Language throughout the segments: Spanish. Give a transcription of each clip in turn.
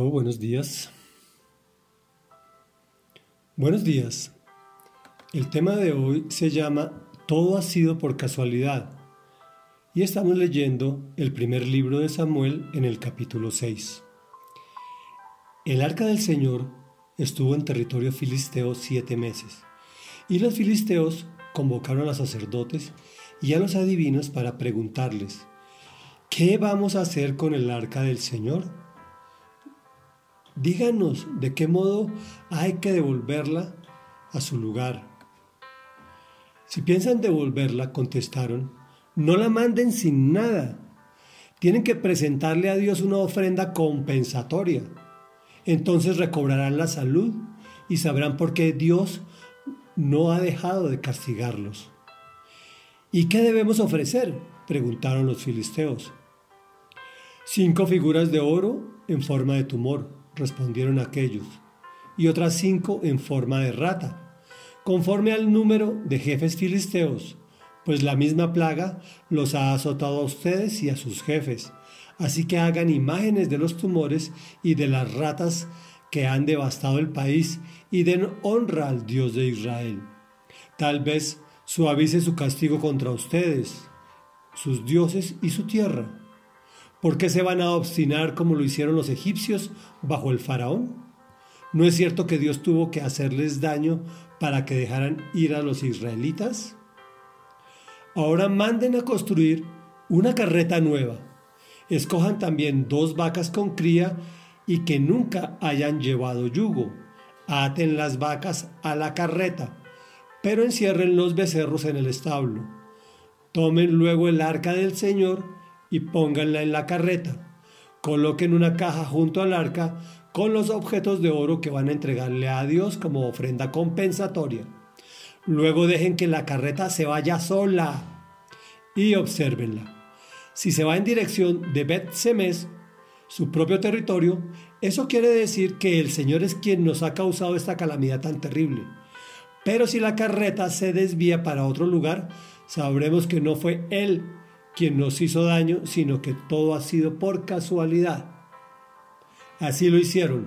Buenos días. Buenos días. El tema de hoy se llama Todo ha sido por casualidad y estamos leyendo el primer libro de Samuel en el capítulo 6. El arca del Señor estuvo en territorio filisteo siete meses y los filisteos convocaron a los sacerdotes y a los adivinos para preguntarles, ¿qué vamos a hacer con el arca del Señor? Díganos de qué modo hay que devolverla a su lugar. Si piensan devolverla, contestaron, no la manden sin nada. Tienen que presentarle a Dios una ofrenda compensatoria. Entonces recobrarán la salud y sabrán por qué Dios no ha dejado de castigarlos. ¿Y qué debemos ofrecer? preguntaron los filisteos. Cinco figuras de oro en forma de tumor respondieron aquellos, y otras cinco en forma de rata, conforme al número de jefes filisteos, pues la misma plaga los ha azotado a ustedes y a sus jefes. Así que hagan imágenes de los tumores y de las ratas que han devastado el país y den honra al Dios de Israel. Tal vez suavice su castigo contra ustedes, sus dioses y su tierra. ¿Por qué se van a obstinar como lo hicieron los egipcios bajo el faraón? ¿No es cierto que Dios tuvo que hacerles daño para que dejaran ir a los israelitas? Ahora manden a construir una carreta nueva. Escojan también dos vacas con cría y que nunca hayan llevado yugo. Aten las vacas a la carreta, pero encierren los becerros en el establo. Tomen luego el arca del Señor y pónganla en la carreta. Coloquen una caja junto al arca con los objetos de oro que van a entregarle a Dios como ofrenda compensatoria. Luego dejen que la carreta se vaya sola y obsérvenla. Si se va en dirección de Bet Semes, su propio territorio, eso quiere decir que el Señor es quien nos ha causado esta calamidad tan terrible. Pero si la carreta se desvía para otro lugar, sabremos que no fue Él quien nos hizo daño, sino que todo ha sido por casualidad. Así lo hicieron.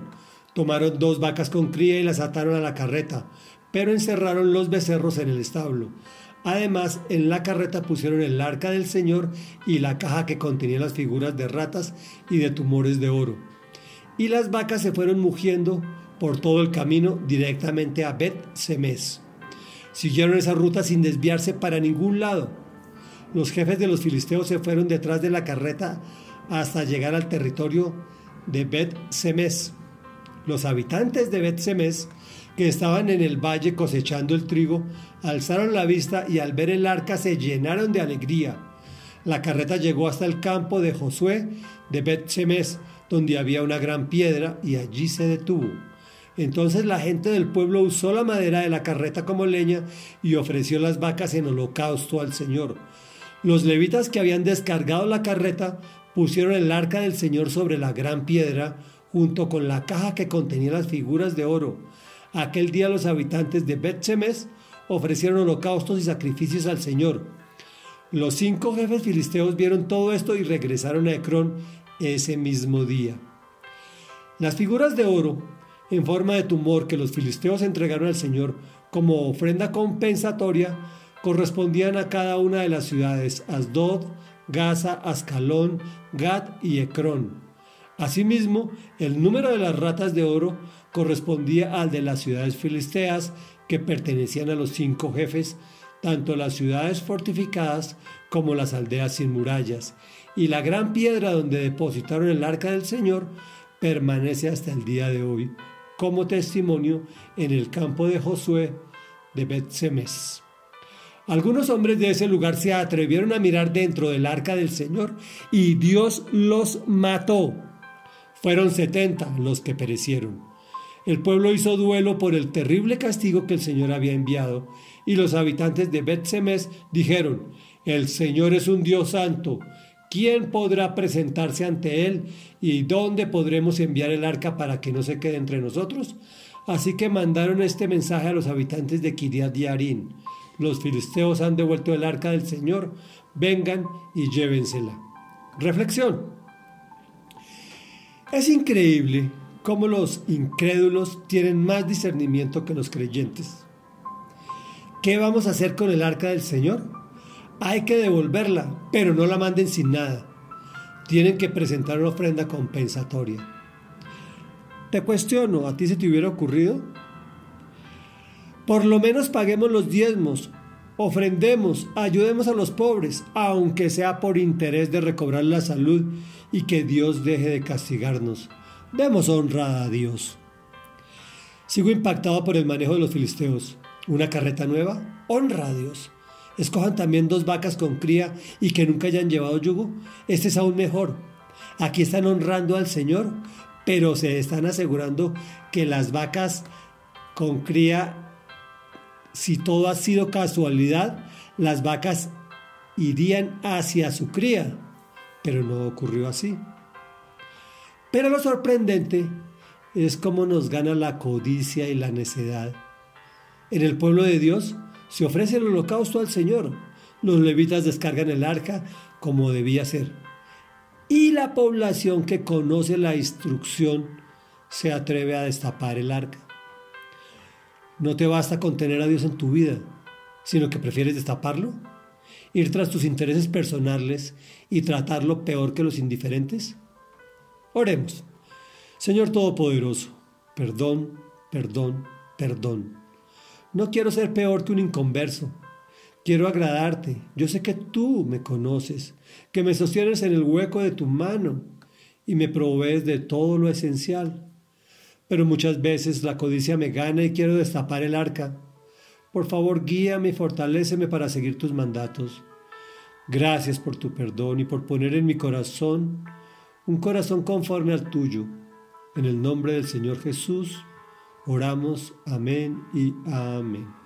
Tomaron dos vacas con cría y las ataron a la carreta, pero encerraron los becerros en el establo. Además, en la carreta pusieron el arca del Señor y la caja que contenía las figuras de ratas y de tumores de oro. Y las vacas se fueron mugiendo por todo el camino directamente a Bet Semes. Siguieron esa ruta sin desviarse para ningún lado los jefes de los filisteos se fueron detrás de la carreta hasta llegar al territorio de Bet Semes. Los habitantes de Bet Semes, que estaban en el valle cosechando el trigo, alzaron la vista y al ver el arca se llenaron de alegría. La carreta llegó hasta el campo de Josué de Bet Semes, donde había una gran piedra, y allí se detuvo. Entonces la gente del pueblo usó la madera de la carreta como leña y ofreció las vacas en holocausto al Señor. Los levitas que habían descargado la carreta pusieron el arca del Señor sobre la gran piedra junto con la caja que contenía las figuras de oro. Aquel día los habitantes de bet ofrecieron holocaustos y sacrificios al Señor. Los cinco jefes filisteos vieron todo esto y regresaron a Ecrón ese mismo día. Las figuras de oro en forma de tumor que los filisteos entregaron al Señor como ofrenda compensatoria correspondían a cada una de las ciudades Asdod, Gaza, Ascalón, Gad y Ecrón. Asimismo, el número de las ratas de oro correspondía al de las ciudades filisteas que pertenecían a los cinco jefes, tanto las ciudades fortificadas como las aldeas sin murallas, y la gran piedra donde depositaron el arca del Señor permanece hasta el día de hoy como testimonio en el campo de Josué de Bet-Semes. Algunos hombres de ese lugar se atrevieron a mirar dentro del arca del Señor y Dios los mató. Fueron setenta los que perecieron. El pueblo hizo duelo por el terrible castigo que el Señor había enviado y los habitantes de Bet-Semes dijeron, el Señor es un Dios santo. ¿Quién podrá presentarse ante Él? ¿Y dónde podremos enviar el arca para que no se quede entre nosotros? Así que mandaron este mensaje a los habitantes de Kiriat Yarin los filisteos han devuelto el arca del Señor, vengan y llévensela. Reflexión. Es increíble cómo los incrédulos tienen más discernimiento que los creyentes. ¿Qué vamos a hacer con el arca del Señor? Hay que devolverla, pero no la manden sin nada. Tienen que presentar una ofrenda compensatoria. Te cuestiono, ¿a ti se te hubiera ocurrido? Por lo menos paguemos los diezmos, ofrendemos, ayudemos a los pobres, aunque sea por interés de recobrar la salud y que Dios deje de castigarnos. Demos honra a Dios. Sigo impactado por el manejo de los filisteos. ¿Una carreta nueva? Honra a Dios. Escojan también dos vacas con cría y que nunca hayan llevado yugo. Este es aún mejor. Aquí están honrando al Señor, pero se están asegurando que las vacas con cría, si todo ha sido casualidad, las vacas irían hacia su cría pero no ocurrió así. Pero lo sorprendente es cómo nos gana la codicia y la necedad. En el pueblo de Dios se ofrece el holocausto al Señor. Los levitas descargan el arca como debía ser. Y la población que conoce la instrucción se atreve a destapar el arca. No te basta con tener a Dios en tu vida, sino que prefieres destaparlo ir tras tus intereses personales y tratarlo peor que los indiferentes? Oremos. Señor Todopoderoso, perdón, perdón, perdón. No quiero ser peor que un inconverso. Quiero agradarte. Yo sé que tú me conoces, que me sostienes en el hueco de tu mano y me provees de todo lo esencial. Pero muchas veces la codicia me gana y quiero destapar el arca por favor, guíame y fortaléceme para seguir tus mandatos. Gracias por tu perdón y por poner en mi corazón un corazón conforme al tuyo. En el nombre del Señor Jesús, oramos. Amén y amén.